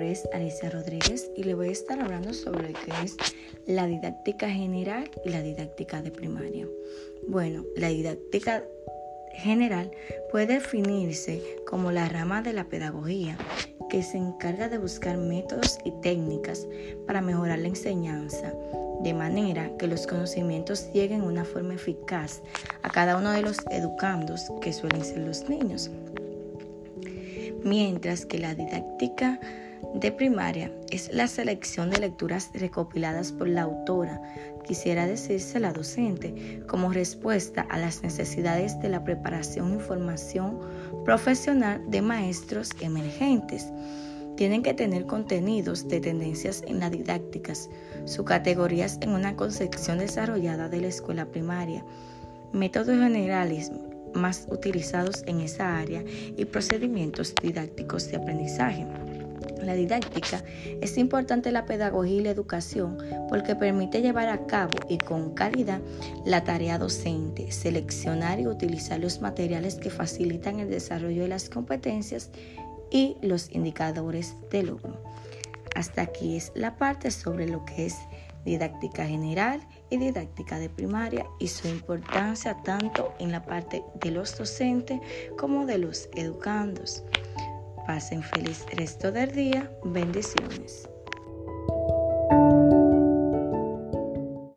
es Alicia Rodríguez y le voy a estar hablando sobre lo que es la didáctica general y la didáctica de primaria. Bueno, la didáctica general puede definirse como la rama de la pedagogía que se encarga de buscar métodos y técnicas para mejorar la enseñanza, de manera que los conocimientos lleguen de una forma eficaz a cada uno de los educandos que suelen ser los niños mientras que la didáctica de primaria es la selección de lecturas recopiladas por la autora, quisiera decirse la docente, como respuesta a las necesidades de la preparación y formación profesional de maestros emergentes. Tienen que tener contenidos de tendencias en las didácticas, sus categorías en una concepción desarrollada de la escuela primaria, métodos generales, más utilizados en esa área y procedimientos didácticos de aprendizaje. La didáctica es importante la pedagogía y la educación porque permite llevar a cabo y con calidad la tarea docente, seleccionar y utilizar los materiales que facilitan el desarrollo de las competencias y los indicadores de logro. Hasta aquí es la parte sobre lo que es didáctica general y didáctica de primaria y su importancia tanto en la parte de los docentes como de los educandos. Pasen feliz resto del día. Bendiciones.